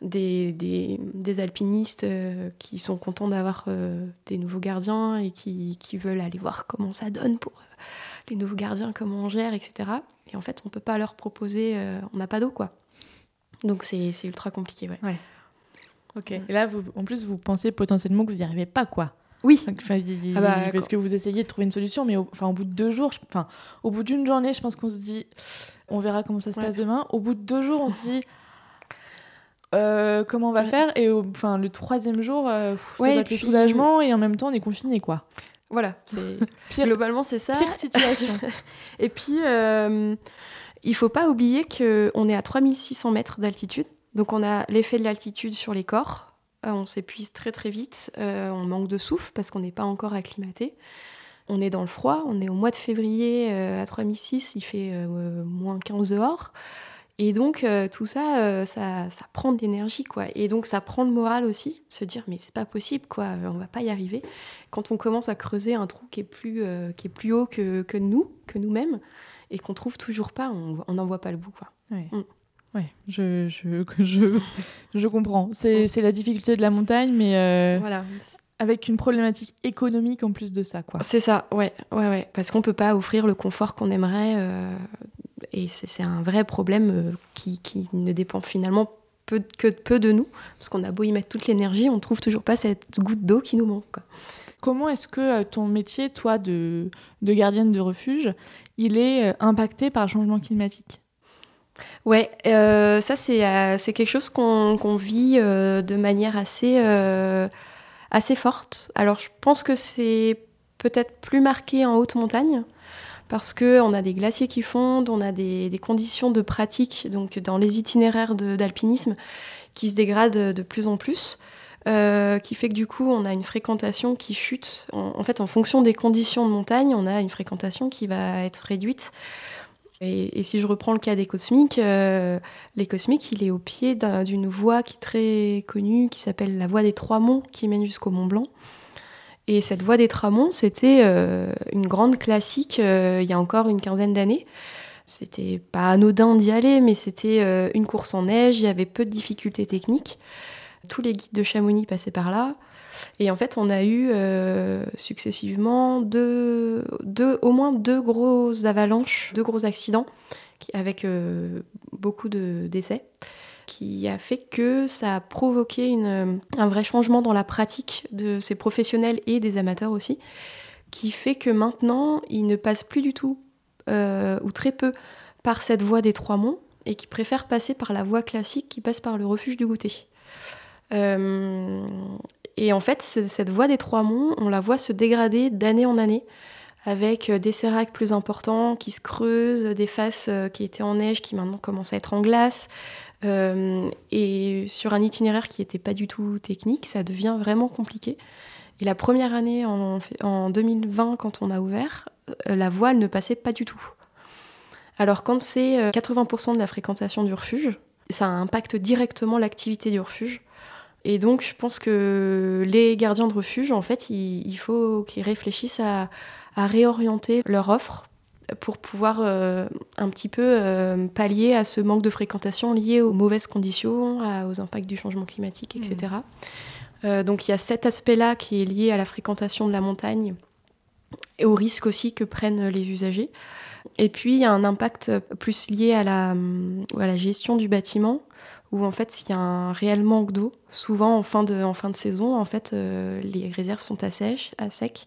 des, alpinistes euh, qui sont contents d'avoir euh, des nouveaux gardiens et qui, qui, veulent aller voir comment ça donne pour euh, les nouveaux gardiens, comment on gère, etc. Et en fait, on peut pas leur proposer, on n'a pas d'eau, quoi. Donc c'est ultra compliqué, ouais. ouais. Ok. Et là, vous, en plus, vous pensez potentiellement que vous n'y arrivez pas, quoi. Oui. Ah bah, parce que vous essayez de trouver une solution, mais au, enfin, au bout de deux jours, enfin, au bout d'une journée, je pense qu'on se dit, on verra comment ça se passe demain. Au bout de deux jours, on se dit, euh, comment on va faire? Et enfin, le troisième jour, euh, ça va être le soulagement et en même temps, on est confiné, quoi. Voilà, c'est globalement c'est ça. Pire situation. et puis, euh, il faut pas oublier qu'on est à 3600 mètres d'altitude, donc on a l'effet de l'altitude sur les corps. Euh, on s'épuise très très vite, on manque de souffle parce qu'on n'est pas encore acclimaté. On est dans le froid, on est au mois de février à 3006, il fait moins 15 dehors. Et donc, euh, tout ça, euh, ça, ça, prend de l'énergie, quoi. Et donc, ça prend le moral aussi, se dire, mais c'est pas possible, quoi, euh, on va pas y arriver. Quand on commence à creuser un trou qui est plus, qui est plus haut que, que nous, que nous-mêmes, et qu'on trouve toujours pas, on n'en voit pas le bout, quoi. Ouais. Mm. je, je, je, je comprends. C'est mm. la difficulté de la montagne, mais voilà. avec une problématique économique en plus de ça, quoi. C'est ça, ouais, ouais, ouais. Parce qu'on peut pas offrir le confort qu'on aimerait et c'est un vrai problème euh, qui, ne dépend finalement peu, que peu de nous, parce qu'on a beau y mettre toute l'énergie, on trouve toujours pas cette goutte d'eau qui nous manque. Comment est-ce que euh, ton métier, toi, de, de gardienne de refuge, il est euh, impacté par le changement climatique? Ouais, euh, ça c'est quelque chose qu'on vit de manière assez, assez forte. Alors je pense que c'est peut-être plus marqué en haute montagne, parce qu'on a des glaciers qui fondent, on a des, conditions de pratique, donc dans les itinéraires d'alpinisme, qui se dégradent de plus en plus. Euh, qui fait que du coup, on a une fréquentation qui chute. En, fait, en fonction des conditions de montagne, on a une fréquentation qui va être réduite. Et, si je reprends le cas des cosmiques, euh, les cosmiques, il est au pied d'une voie qui est très connue, qui s'appelle la voie des Trois Monts, qui mène jusqu'au Mont Blanc. Et cette voie des Trois Monts, c'était euh, une grande classique il y a encore une quinzaine d'années. C'était pas anodin d'y aller, mais c'était une course en neige, il y avait peu de difficultés techniques. Tous les guides de Chamonix passaient par là. Et en fait, on a eu euh, successivement deux, au moins deux grosses avalanches, deux gros accidents, avec euh, beaucoup de décès, qui a fait que ça a provoqué un vrai changement dans la pratique de ces professionnels et des amateurs aussi, qui fait que maintenant, ils ne passent plus du tout, euh, ou très peu, par cette voie des Trois Monts, et qui préfèrent passer par la voie classique qui passe par le refuge du goûter. Euh, et en fait, cette voie des Trois Monts, on la voit se dégrader d'année en année avec euh, des séracs plus importants qui se creusent, des faces euh, qui étaient en neige qui maintenant commencent à être en glace. et sur un itinéraire qui n'était pas du tout technique, ça devient vraiment compliqué. Et la première année, en 2020, quand on a ouvert, la voile ne passait pas du tout. Alors quand c'est 80% de la fréquentation du refuge, ça impacte directement l'activité du refuge. Et donc, je pense que les gardiens de refuge, en fait, il, faut qu'ils réfléchissent à, réorienter leur offre pour pouvoir euh, un petit peu euh, pallier à ce manque de fréquentation lié aux mauvaises conditions, aux impacts du changement climatique, etc. Mmh. Euh, donc il y a cet aspect-là qui est lié à la fréquentation de la montagne et au risque aussi que prennent les usagers. Et puis il y a un impact plus lié à la, à la gestion du bâtiment où en fait il y a un réel manque d'eau. Souvent en fin de, en fin de saison, en fait, les réserves sont à, sèche, à sec.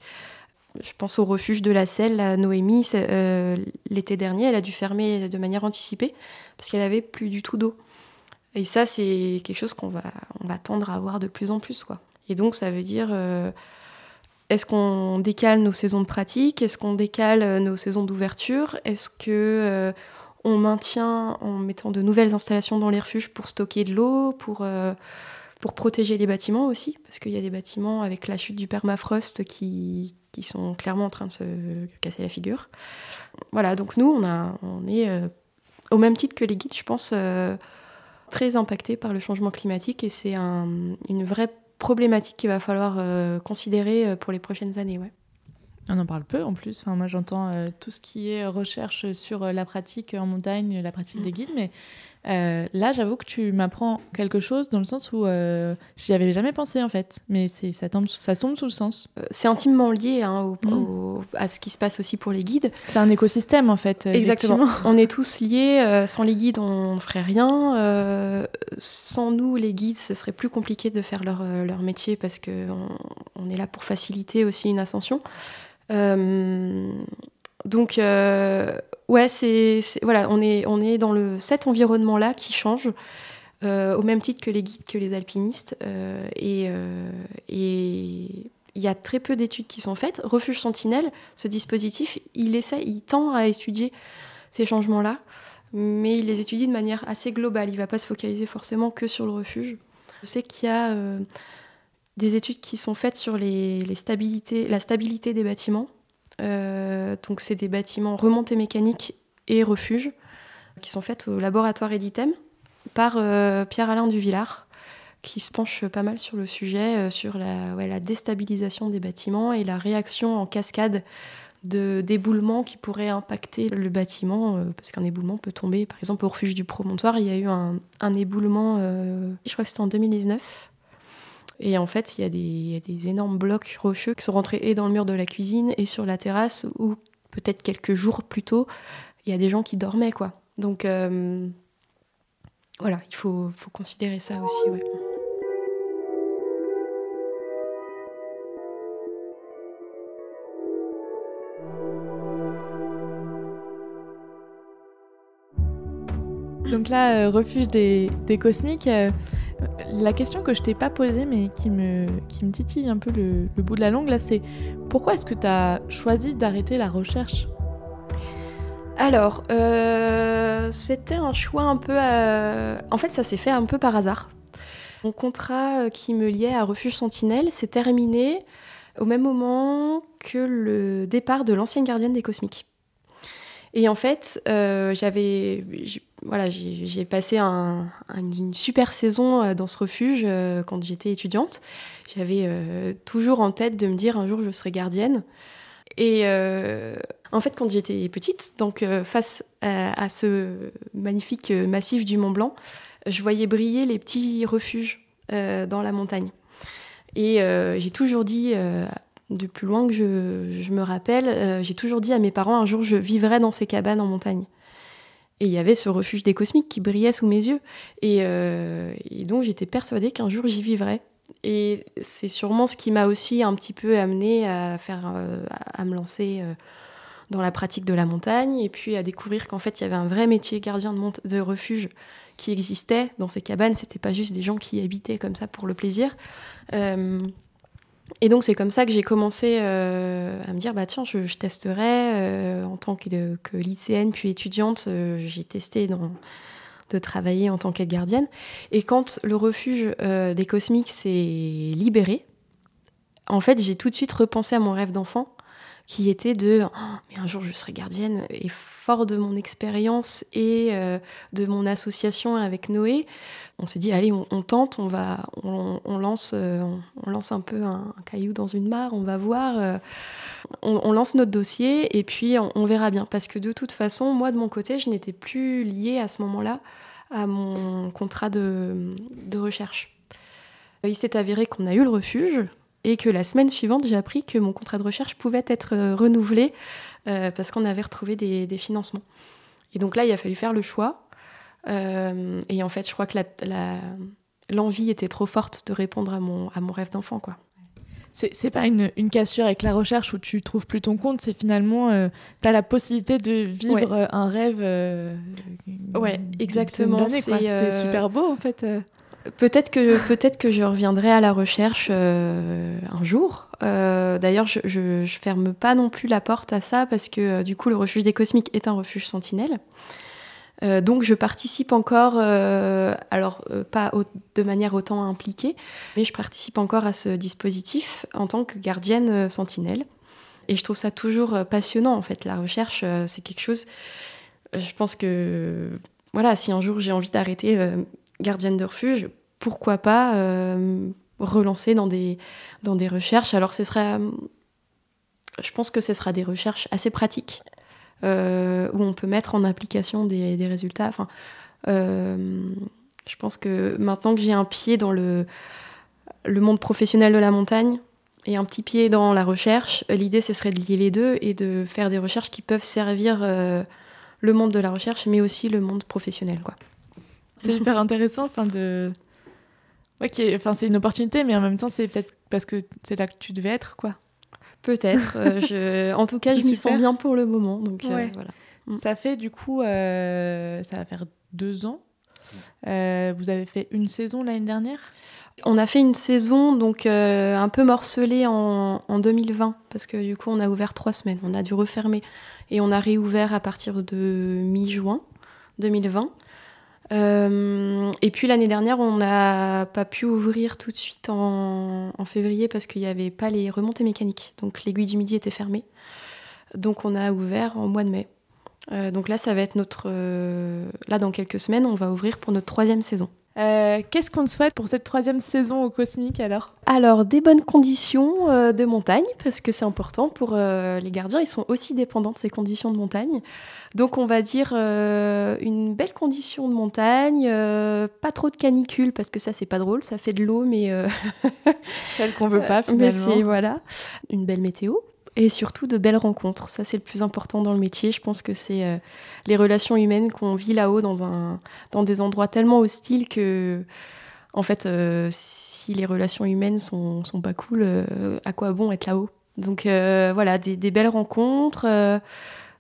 Je pense au refuge de la Selle, à Noémie, euh, l'été dernier, elle a dû fermer de manière anticipée parce qu'elle avait plus du tout d'eau. Et ça, c'est quelque chose qu'on va, on va tendre à avoir de plus en plus. Quoi. Et donc, ça veut dire, euh, est-ce qu'on décale nos saisons de pratique? Est-ce qu'on décale nos saisons d'ouverture? Est-ce que on maintient en mettant de nouvelles installations dans les refuges pour stocker de l'eau, pour, euh, pour protéger les bâtiments aussi, parce qu'il y a des bâtiments avec la chute du permafrost qui, qui sont clairement en train de se casser la figure. Voilà, donc nous, on, a, on est euh, au même titre que les guides, je pense, euh, très impactés par le changement climatique et c'est une vraie problématique qu'il va falloir considérer pour les prochaines années. Ouais. On en parle peu en plus. Enfin, moi, j'entends euh, tout ce qui est recherche sur euh, la pratique en montagne, la pratique des guides, mais euh, là, j'avoue que tu m'apprends quelque chose dans le sens où j'y avais jamais pensé en fait, mais ça tombe, ça sous le sens. C'est intimement lié hein, mm. à ce qui se passe aussi pour les guides. C'est un écosystème en fait. Exactement. on est tous liés. sans les guides, on ne ferait rien. sans nous, les guides, ce serait plus compliqué de faire leur, leur métier parce qu'on on est là pour faciliter aussi une ascension. Euh, donc, euh, ouais, voilà, on est, on est dans le, cet environnement-là qui change. Euh, au même titre que les guides, que les alpinistes. et il y a très peu d'études qui sont faites. Refuge Sentinelle, ce dispositif, il essaie, il tend à étudier ces changements-là, mais il les étudie de manière assez globale. Il ne va pas se focaliser forcément que sur le refuge. Je sais qu'il y a des études qui sont faites sur les, stabilités, la stabilité des bâtiments. Euh, donc c'est des bâtiments remontés mécaniques et refuges qui sont faites au laboratoire Editem par euh, Pierre-Alain Duvillard qui se penche pas mal sur le sujet, euh, sur la, déstabilisation des bâtiments et la réaction en cascade de d'éboulements qui pourraient impacter le bâtiment, parce qu'un éboulement peut tomber. Par exemple, au refuge du promontoire, il y a eu un, un éboulement, je crois que c'était en 2019, et en fait, il y, a des, énormes blocs rocheux qui sont rentrés et dans le mur de la cuisine et sur la terrasse, où peut-être quelques jours plus tôt, il y a des gens qui dormaient, quoi. Donc, euh, voilà, il faut, considérer ça aussi. Donc là, refuge des, cosmiques, la question que je t'ai pas posée, mais qui me, qui me titille un peu le, bout de la langue, là, c'est pourquoi est-ce que tu as choisi d'arrêter la recherche? Alors, euh, c'était un choix un peu. Euh, en fait, ça s'est fait un peu par hasard. Mon contrat euh, qui me liait à Refuge Sentinelle s'est terminé au même moment que le départ de l'ancienne gardienne des Cosmiques. Et en fait, j'avais voilà, j'ai passé une super saison euh, dans ce refuge euh, quand j'étais étudiante. J'avais euh, toujours en tête de me dire un jour je serai gardienne. Et en fait, quand j'étais petite, donc face à, ce magnifique massif du Mont Blanc, je voyais briller les petits refuges dans la montagne. Et j'ai toujours dit, du plus loin que je me rappelle, j'ai toujours dit à mes parents un jour je vivrai dans ces cabanes en montagne. Et il y avait ce refuge des cosmiques qui brillait sous mes yeux. Euh, et, donc j'étais persuadée qu'un jour j'y vivrais. Et c'est sûrement ce qui m'a aussi un petit peu amené à, faire, euh, à me lancer euh, dans la pratique de la montagne et puis à découvrir qu'en fait il y avait un vrai métier gardien de, de refuge qui existait dans ces cabanes. C'était pas juste des gens qui habitaient comme ça pour le plaisir. Et donc c'est comme ça que j'ai commencé euh, à me dire bah tiens je, testerai euh, en tant que, lycéenne puis étudiante euh, j'ai testé de travailler en tant qu'aide gardienne. Et quand le refuge des cosmiques s'est libéré en fait j'ai tout de suite repensé à mon rêve d'enfant qui était de oh, mais un jour je serai gardienne et fort de mon expérience et de mon association avec Noé on s'est dit allez on, tente on va on, lance euh, on, lance un peu un, caillou dans une mare on va voir euh, on, lance notre dossier et puis on, verra bien. Parce que de toute façon moi de mon côté je n'étais plus liée à ce moment-là à mon contrat de, recherche. Il s'est avéré qu'on a eu le refuge et que la semaine suivante j'ai appris que mon contrat de recherche pouvait être euh, renouvelé parce qu'on avait retrouvé des financements et donc là il a fallu faire le choix euh, et en fait, je crois que l'envie était trop forte de répondre à mon, à mon rêve d'enfant, quoi. C'est pas une, une, cassure avec la recherche où tu trouves plus ton compte, c'est finalement, euh, tu as la possibilité de vivre euh, un rêve. ouais, exactement. C'est super beau en fait. Peut-être que, peut que je reviendrai à la recherche un jour. D'ailleurs, je, je, ferme pas non plus la porte à ça parce que du coup, le refuge des cosmiques est un refuge sentinelle. Euh, donc je participe encore, euh, alors euh, pas de manière autant impliquée, mais je participe encore à ce dispositif en tant que gardienne sentinelle. Et je trouve ça toujours passionnant en fait. La recherche, c'est quelque chose. Je pense que voilà, si un jour j'ai envie d'arrêter gardienne de refuge, pourquoi pas relancer dans des, dans des recherches. Alors ce sera, je pense que ce sera des recherches assez pratiques euh, où on peut mettre en application des, résultats. Enfin, euh, je pense que maintenant que j'ai un pied dans le, le monde professionnel de la montagne et un petit pied dans la recherche, l'idée ce serait de lier les deux et de faire des recherches qui peuvent servir euh, le monde de la recherche, mais aussi le monde professionnel. C'est hyper intéressant, de. Ouais, enfin, c'est une opportunité, mais en même temps, c'est peut-être parce que c'est là que tu devais être, quoi. Peut-être. Euh, en tout cas, je m'y sens bien pour le moment. Donc, euh, voilà. Mm. Ça fait du coup, euh, ça va faire deux ans. vous avez fait une saison l'année dernière? On a fait une saison donc un peu morcelée en, en, 2020 parce que du coup on a ouvert trois semaines. On a dû refermer et on a réouvert à partir de mi-juin 2020. Euh, et puis l'année dernière, on n'a pas pu ouvrir tout de suite en, février parce qu'il n'y avait pas les remontées mécaniques. Donc l'aiguille du midi était fermée. Donc on a ouvert en mois de mai. Euh, donc là, ça va être notre. Euh, là, dans quelques semaines, on va ouvrir pour notre troisième saison. Euh, qu'est-ce qu'on te souhaite pour cette troisième saison au Cosmique alors? Alors, des bonnes conditions euh, de montagne, parce que c'est important pour euh, les gardiens, ils sont aussi dépendants de ces conditions de montagne. Donc, on va dire une belle condition de montagne, pas trop de canicule, parce que ça, c'est pas drôle, ça fait de l'eau, mais. Celle qu'on veut pas finalement. voilà, une belle météo, et surtout de belles rencontres. Ça, c'est le plus important dans le métier. Je pense que c'est euh, les relations humaines qu'on vit là-haut dans, dans des endroits tellement hostiles que, en fait, euh, si les relations humaines sont, sont pas cool, euh, à quoi bon être là-haut? Donc voilà, des, des, belles rencontres,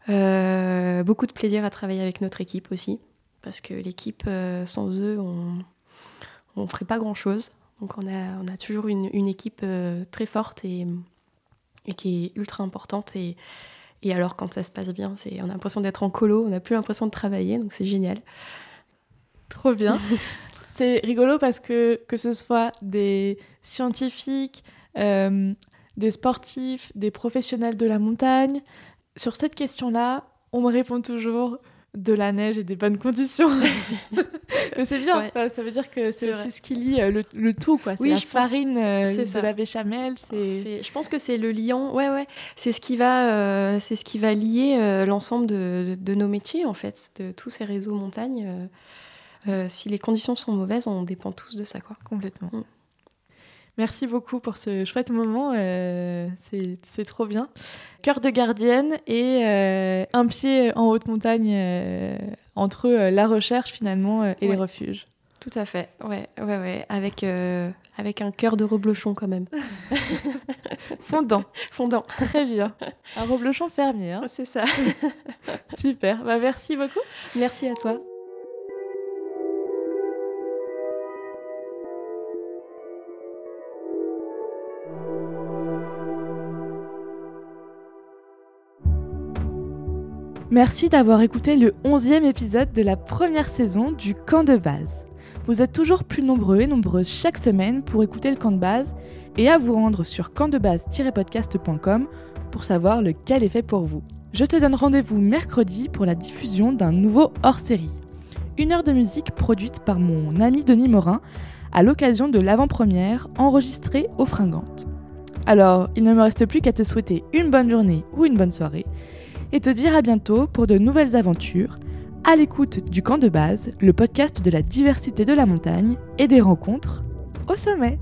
beaucoup de plaisir à travailler avec notre équipe aussi, parce que l'équipe, sans eux, on ne ferait pas grand-chose. Donc on a, on a toujours une, une équipe très forte et et qui est ultra importante. Et, et alors, quand ça se passe bien, c'est, on a l'impression d'être en colo, on n'a plus l'impression de travailler, donc c'est génial. Trop bien. c'est rigolo parce que que ce soit des scientifiques, euh, des sportifs, des professionnels de la montagne, sur cette question-là, on me répond toujours de la neige et des bonnes conditions. c'est bien, ça veut dire que c'est aussi ce qui lie euh, le, tout, quoi. C'est la farine euh, de la béchamel. C'est... Je pense que c'est le liant, ouais, ouais. C'est ce qui va, euh, c'est ce qui va lier l'ensemble de, de, nos métiers, en fait, de tous ces réseaux montagnes. si les conditions sont mauvaises, on dépend tous de ça, quoi. Complètement. Mm. Merci beaucoup pour ce chouette moment, euh, c'est trop bien. Cœur de gardienne et euh, un pied en haute montagne euh, entre la recherche finalement et les refuges. Tout à fait, ouais, ouais, ouais, avec, avec un cœur de reblochon quand même. Fondant. Fondant. Très bien. Un reblochon fermier. Hein. C'est ça. Super, bah, merci beaucoup. Merci à toi. Merci d'avoir écouté le 11e épisode de la première saison du camp de base. Vous êtes toujours plus nombreux et nombreuses chaque semaine pour écouter le camp de base et à vous rendre sur campdebase-podcast.com pour savoir lequel est fait pour vous. Je te donne rendez-vous mercredi pour la diffusion d'un nouveau hors-série. Une heure de musique produite par mon ami Denis Morin à l'occasion de l'avant-première enregistrée aux Fringantes. Alors, il ne me reste plus qu'à te souhaiter une bonne journée ou une bonne soirée et te dire à bientôt pour de nouvelles aventures, à l'écoute du camp de base, le podcast de la diversité de la montagne et des rencontres au sommet.